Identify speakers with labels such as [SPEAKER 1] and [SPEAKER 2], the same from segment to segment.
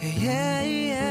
[SPEAKER 1] yeah, yeah.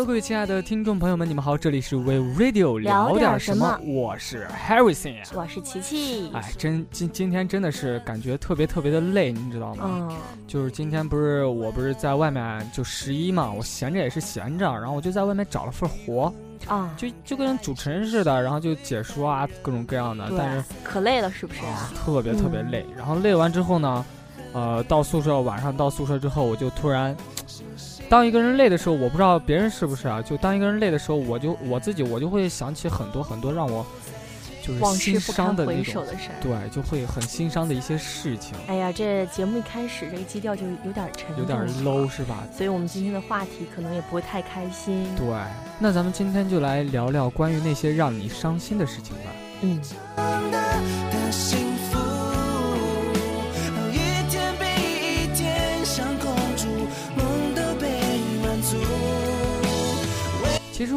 [SPEAKER 1] Hello，各位亲爱的听众朋友们，你们好，这里是 We Radio 聊点什么，我是 Harrison，
[SPEAKER 2] 我是琪琪。
[SPEAKER 1] 哎，真今今天真的是感觉特别特别的累，你知道吗？嗯，就是今天不是我不是在外面就十一嘛，我闲着也是闲着，然后我就在外面找了份活啊，就就跟主持人似的，然后就解说啊，各种各样的，但是
[SPEAKER 2] 可累了，是不是啊？
[SPEAKER 1] 特别特别累，然后累完之后呢，呃，到宿舍晚上到宿舍之后，我就突然。当一个人累的时候，我不知道别人是不是啊？就当一个人累的时候，我就我自己我就会想起很多很多让我就是心伤的那种，对，就会很心伤的一些事情。
[SPEAKER 2] 哎呀，这节目一开始这个基调就有点沉，
[SPEAKER 1] 有点 low 是吧？
[SPEAKER 2] 所以我们今天的话题可能也不会太开心。
[SPEAKER 1] 对，那咱们今天就来聊聊关于那些让你伤心的事情吧。嗯。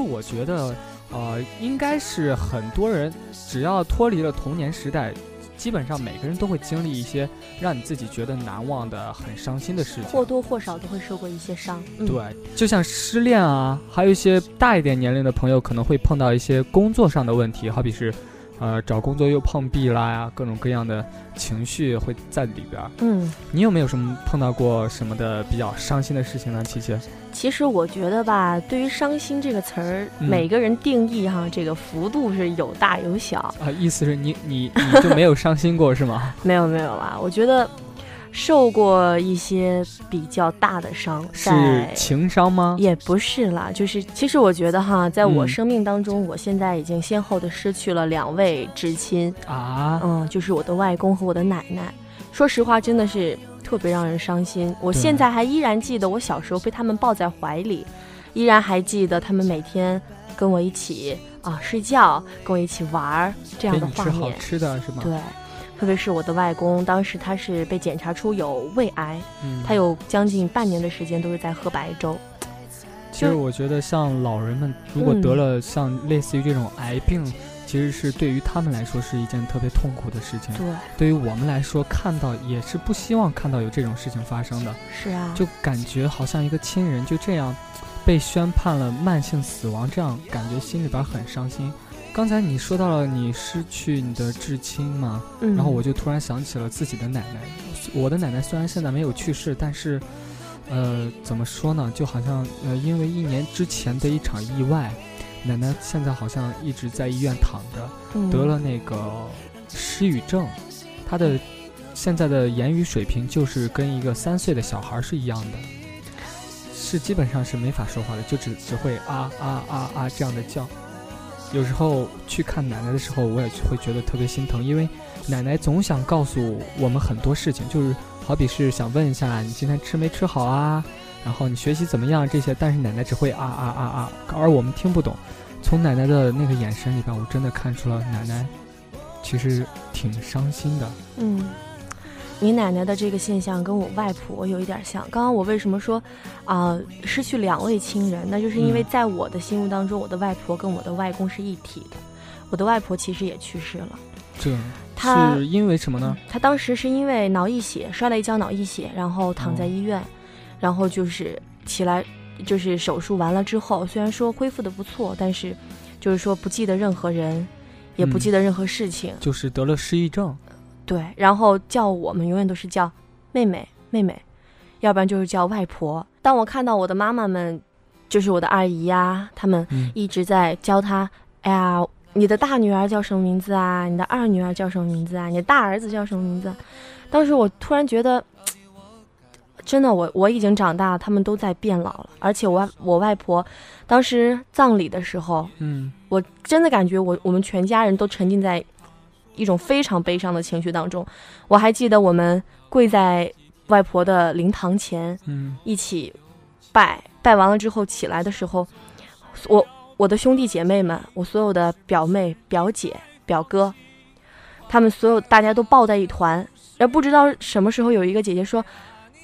[SPEAKER 1] 我觉得，呃，应该是很多人只要脱离了童年时代，基本上每个人都会经历一些让你自己觉得难忘的、很伤心的事情，
[SPEAKER 2] 或多或少都会受过一些伤。
[SPEAKER 1] 对，就像失恋啊，还有一些大一点年龄的朋友可能会碰到一些工作上的问题，好比是。呃，找工作又碰壁啦呀，各种各样的情绪会在里边。嗯，你有没有什么碰到过什么的比较伤心的事情呢？琪琪？
[SPEAKER 2] 其实我觉得吧，对于“伤心”这个词儿，每个人定义哈，这个幅度是有大有小。
[SPEAKER 1] 啊，意思是你你你就没有伤心过是吗？
[SPEAKER 2] 没有没有啦，我觉得。受过一些比较大的伤，
[SPEAKER 1] 是情伤吗？
[SPEAKER 2] 也不是啦，就是其实我觉得哈，在我生命当中，我现在已经先后的失去了两位至亲啊，嗯，就是我的外公和我的奶奶。说实话，真的是特别让人伤心。我现在还依然记得我小时候被他们抱在怀里，依然还记得他们每天跟我一起啊睡觉，跟我一起玩儿这样的画面。
[SPEAKER 1] 吃好吃的是吗？
[SPEAKER 2] 对。特别是我的外公，当时他是被检查出有胃癌，他有将近半年的时间都是在喝白粥。
[SPEAKER 1] 其实我觉得，像老人们如果得了像类似于这种癌病，其实是对于他们来说是一件特别痛苦的事情。
[SPEAKER 2] 对，
[SPEAKER 1] 对于我们来说，看到也是不希望看到有这种事情发生的。
[SPEAKER 2] 是啊，
[SPEAKER 1] 就感觉好像一个亲人就这样被宣判了慢性死亡，这样感觉心里边很伤心。刚才你说到了你失去你的至亲嘛，然后我就突然想起了自己的奶奶。我的奶奶虽然现在没有去世，但是，呃，怎么说呢？就好像呃，因为一年之前的一场意外，奶奶现在好像一直在医院躺着，得了那个失语症。她的现在的言语水平就是跟一个三岁的小孩是一样的，是基本上是没法说话的，就只只会啊啊啊啊这样的叫。有时候去看奶奶的时候，我也会觉得特别心疼，因为奶奶总想告诉我们很多事情，就是好比是想问一下你今天吃没吃好啊，然后你学习怎么样这些，但是奶奶只会啊啊啊啊，而我们听不懂。从奶奶的那个眼神里边，我真的看出了奶奶其实挺伤心的。
[SPEAKER 2] 嗯。你奶奶的这个现象跟我外婆有一点像。刚刚我为什么说，啊，失去两位亲人？那就是因为在我的心目当中，我的外婆跟我的外公是一体的。我的外婆其实也去世了。
[SPEAKER 1] 这，是因为什么呢？
[SPEAKER 2] 她当时是因为脑溢血，摔了一跤脑溢血，然后躺在医院，然后就是起来，就是手术完了之后，虽然说恢复的不错，但是就是说不记得任何人，也不记得任何事情，
[SPEAKER 1] 就是得了失忆症。
[SPEAKER 2] 对，然后叫我们永远都是叫妹妹妹妹，要不然就是叫外婆。当我看到我的妈妈们，就是我的二姨呀，他们一直在教她，哎呀，你的大女儿叫什么名字啊？你的二女儿叫什么名字啊？你的大儿子叫什么名字？当时我突然觉得，真的，我我已经长大了，他们都在变老了。而且我我外婆当时葬礼的时候，嗯，我真的感觉我我们全家人都沉浸在。一种非常悲伤的情绪当中，我还记得我们跪在外婆的灵堂前，嗯，一起拜拜完了之后起来的时候，我我的兄弟姐妹们，我所有的表妹、表姐、表哥，他们所有大家都抱在一团。然后不知道什么时候有一个姐姐说：“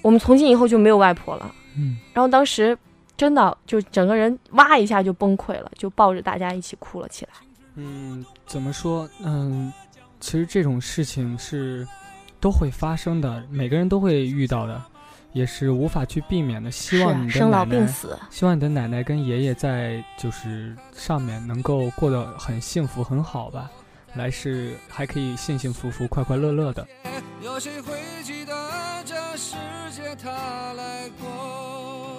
[SPEAKER 2] 我们从今以后就没有外婆了。”
[SPEAKER 1] 嗯，
[SPEAKER 2] 然后当时真的就整个人哇一下就崩溃了，就抱着大家一起哭了起来。
[SPEAKER 1] 嗯，怎么说？嗯，其实这种事情是都会发生的，每个人都会遇到的。也是无法去避免的。希望你的
[SPEAKER 2] 生老病死，
[SPEAKER 1] 希望你的奶奶跟爷爷在就是上面能够过得很幸福很好吧，来世还可以幸幸福福、快快乐乐的。有谁会记得这世界他来过？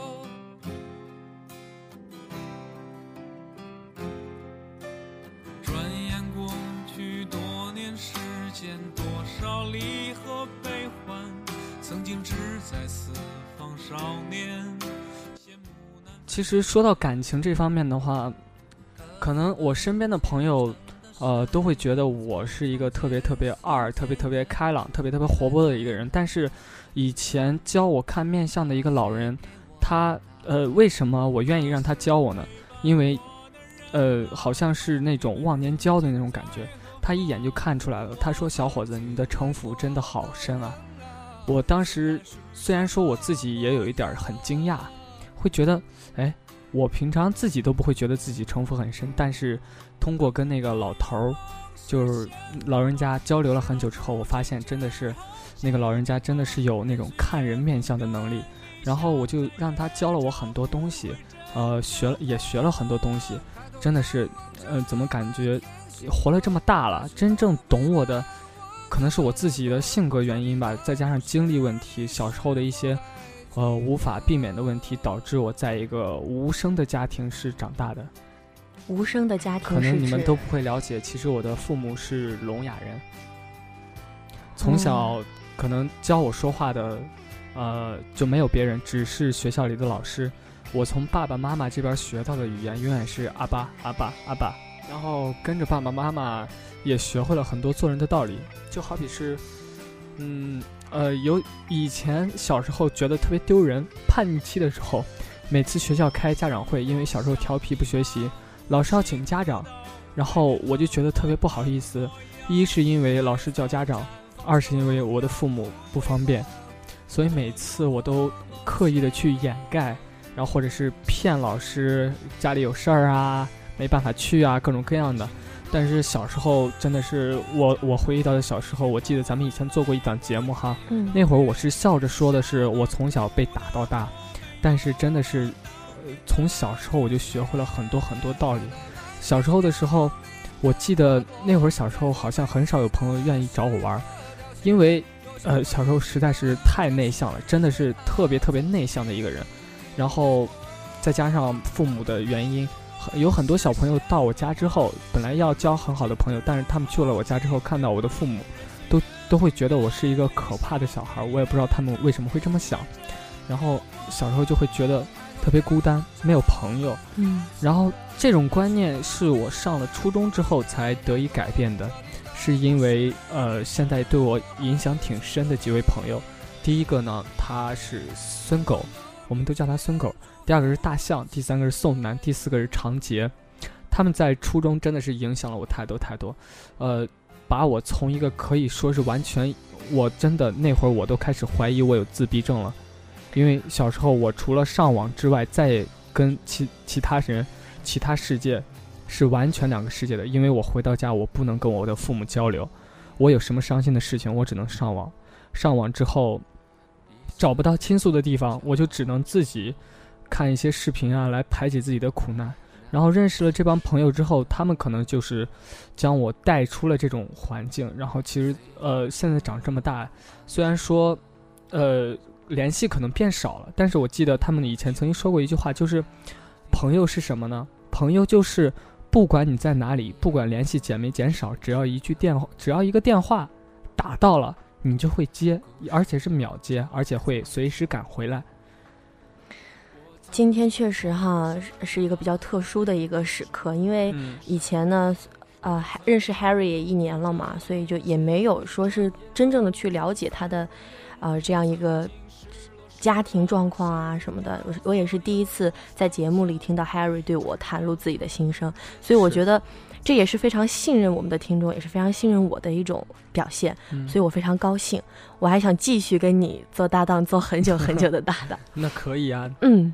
[SPEAKER 1] 间，多少离合悲欢。曾经志在四方少年。其实说到感情这方面的话，可能我身边的朋友，呃，都会觉得我是一个特别特别二、特别特别开朗、特别特别活泼的一个人。但是，以前教我看面相的一个老人，他呃，为什么我愿意让他教我呢？因为，呃，好像是那种忘年交的那种感觉。他一眼就看出来了。他说：“小伙子，你的城府真的好深啊。”我当时虽然说我自己也有一点很惊讶，会觉得，哎，我平常自己都不会觉得自己城府很深，但是通过跟那个老头儿，就是老人家交流了很久之后，我发现真的是那个老人家真的是有那种看人面相的能力，然后我就让他教了我很多东西，呃，学了也学了很多东西，真的是，呃，怎么感觉活了这么大了，真正懂我的。可能是我自己的性格原因吧，再加上经历问题，小时候的一些，呃，无法避免的问题，导致我在一个无声的家庭是长大的。
[SPEAKER 2] 无声的家庭，
[SPEAKER 1] 可能你们都不会了解。其实我的父母是聋哑人，从小可能教我说话的，呃，就没有别人，只是学校里的老师。我从爸爸妈妈这边学到的语言，永远是阿爸阿爸阿爸，然后跟着爸爸妈妈。也学会了很多做人的道理，就好比是，嗯，呃，有以前小时候觉得特别丢人，叛逆期的时候，每次学校开家长会，因为小时候调皮不学习，老师要请家长，然后我就觉得特别不好意思，一是因为老师叫家长，二是因为我的父母不方便，所以每次我都刻意的去掩盖，然后或者是骗老师家里有事儿啊，没办法去啊，各种各样的。但是小时候真的是我，我回忆到的小时候，我记得咱们以前做过一档节目哈，
[SPEAKER 2] 嗯，
[SPEAKER 1] 那会儿我是笑着说的是我从小被打到大，但是真的是，从小时候我就学会了很多很多道理。小时候的时候，我记得那会儿小时候好像很少有朋友愿意找我玩，因为，呃，小时候实在是太内向了，真的是特别特别内向的一个人，然后再加上父母的原因。有很多小朋友到我家之后，本来要交很好的朋友，但是他们去了我家之后，看到我的父母，都都会觉得我是一个可怕的小孩。我也不知道他们为什么会这么想。然后小时候就会觉得特别孤单，没有朋友。
[SPEAKER 2] 嗯。
[SPEAKER 1] 然后这种观念是我上了初中之后才得以改变的，是因为呃，现在对我影响挺深的几位朋友。第一个呢，他是孙狗，我们都叫他孙狗。第二个是大象，第三个是宋楠，第四个是长杰，他们在初中真的是影响了我太多太多，呃，把我从一个可以说是完全，我真的那会儿我都开始怀疑我有自闭症了，因为小时候我除了上网之外，再也跟其其他人、其他世界是完全两个世界的，因为我回到家我不能跟我的父母交流，我有什么伤心的事情我只能上网，上网之后找不到倾诉的地方，我就只能自己。看一些视频啊，来排解自己的苦难。然后认识了这帮朋友之后，他们可能就是将我带出了这种环境。然后其实，呃，现在长这么大，虽然说，呃，联系可能变少了，但是我记得他们以前曾经说过一句话，就是朋友是什么呢？朋友就是不管你在哪里，不管联系减没减少，只要一句电话，只要一个电话打到了，你就会接，而且是秒接，而且会随时赶回来。
[SPEAKER 2] 今天确实哈是一个比较特殊的一个时刻，因为以前呢，呃，认识 Harry 也一年了嘛，所以就也没有说是真正的去了解他的，呃，这样一个家庭状况啊什么的，我我也是第一次在节目里听到 Harry 对我袒露自己的心声，所以我觉得这也是非常信任我们的听众，也是非常信任我的一种表现，所以我非常高兴。我还想继续跟你做搭档，做很久很久的搭档。
[SPEAKER 1] 那可以啊。
[SPEAKER 2] 嗯，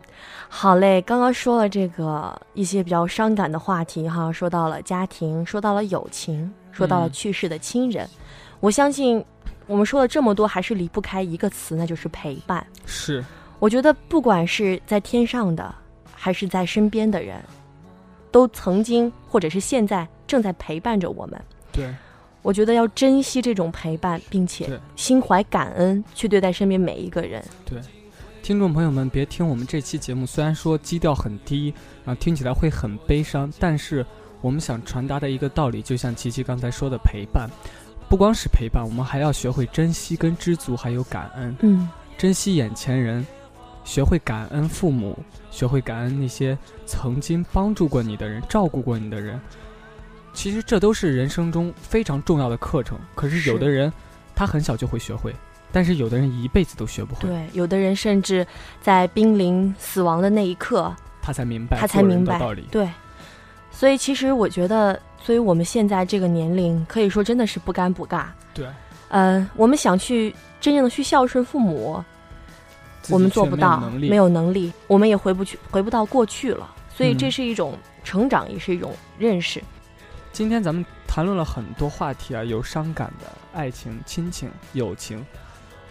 [SPEAKER 2] 好嘞。刚刚说了这个一些比较伤感的话题哈，说到了家庭，说到了友情，说到了去世的亲人，我相信。我们说了这么多，还是离不开一个词，那就是陪伴。
[SPEAKER 1] 是，
[SPEAKER 2] 我觉得不管是在天上的，还是在身边的人，都曾经或者是现在正在陪伴着我们。
[SPEAKER 1] 对，
[SPEAKER 2] 我觉得要珍惜这种陪伴，并且心怀感恩去对待身边每一个人。
[SPEAKER 1] 对，听众朋友们，别听我们这期节目，虽然说基调很低，啊听起来会很悲伤，但是我们想传达的一个道理，就像琪琪刚才说的，陪伴。不光是陪伴，我们还要学会珍惜、跟知足，还有感恩。
[SPEAKER 2] 嗯，
[SPEAKER 1] 珍惜眼前人，学会感恩父母，学会感恩那些曾经帮助过你的人、照顾过你的人。其实这都是人生中非常重要的课程。可是有的人，他很小就会学会，但是有的人一辈子都学不会。
[SPEAKER 2] 对，有的人甚至在濒临死亡的那一刻，
[SPEAKER 1] 他才明白，
[SPEAKER 2] 他才明白
[SPEAKER 1] 道理。
[SPEAKER 2] 对，所以其实我觉得。所以我们现在这个年龄，可以说真的是不尴不尬。
[SPEAKER 1] 对，
[SPEAKER 2] 呃，我们想去真正的去孝顺父母，我们做不到，没有能力，我们也回不去，回不到过去了。所以这是一种成长，也是一种认识。
[SPEAKER 1] 今天咱们谈论了很多话题啊，有伤感的爱情、亲情、友情。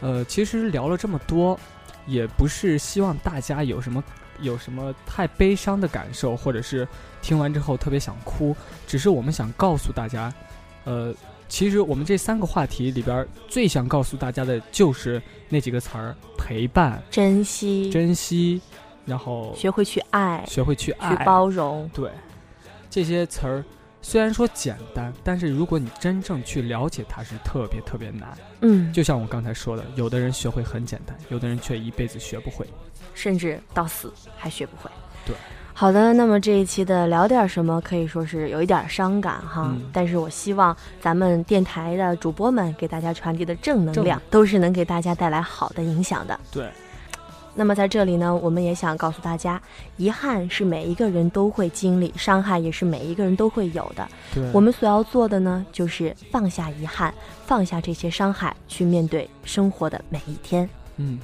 [SPEAKER 1] 呃，其实聊了这么多，也不是希望大家有什么。有什么太悲伤的感受，或者是听完之后特别想哭？只是我们想告诉大家，呃，其实我们这三个话题里边最想告诉大家的就是那几个词儿：陪伴、
[SPEAKER 2] 珍惜、
[SPEAKER 1] 珍惜，然后
[SPEAKER 2] 学会去爱，
[SPEAKER 1] 学会去爱、
[SPEAKER 2] 去包容。
[SPEAKER 1] 对，这些词儿虽然说简单，但是如果你真正去了解它，是特别特别难。
[SPEAKER 2] 嗯，
[SPEAKER 1] 就像我刚才说的，有的人学会很简单，有的人却一辈子学不会。
[SPEAKER 2] 甚至到死还学不会。
[SPEAKER 1] 对，
[SPEAKER 2] 好的，那么这一期的聊点什么可以说是有一点伤感哈，但是我希望咱们电台的主播们给大家传递的正能量都是能给大家带来好的影响的。
[SPEAKER 1] 对。
[SPEAKER 2] 那么在这里呢，我们也想告诉大家，遗憾是每一个人都会经历，伤害也是每一个人都会有的。
[SPEAKER 1] 对。
[SPEAKER 2] 我们所要做的呢，就是放下遗憾，放下这些伤害，去面对生活的每一天。
[SPEAKER 1] 嗯。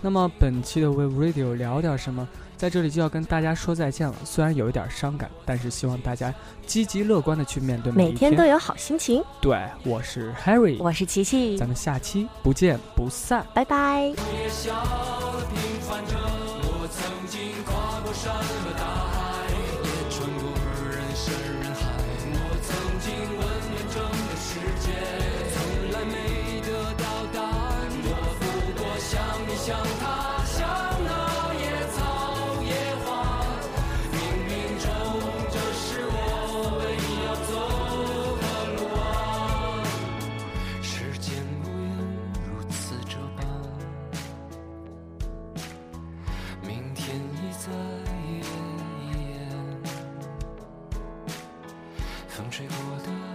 [SPEAKER 1] 那么本期的 Wave Radio 聊点什么，在这里就要跟大家说再见了。虽然有一点伤感，但是希望大家积极乐观的去面对
[SPEAKER 2] 每
[SPEAKER 1] 一天，
[SPEAKER 2] 都有好心情。
[SPEAKER 1] 对，我是 Harry，
[SPEAKER 2] 我是琪琪，
[SPEAKER 1] 咱们下期不见不散，
[SPEAKER 2] 拜拜。的夜风吹过的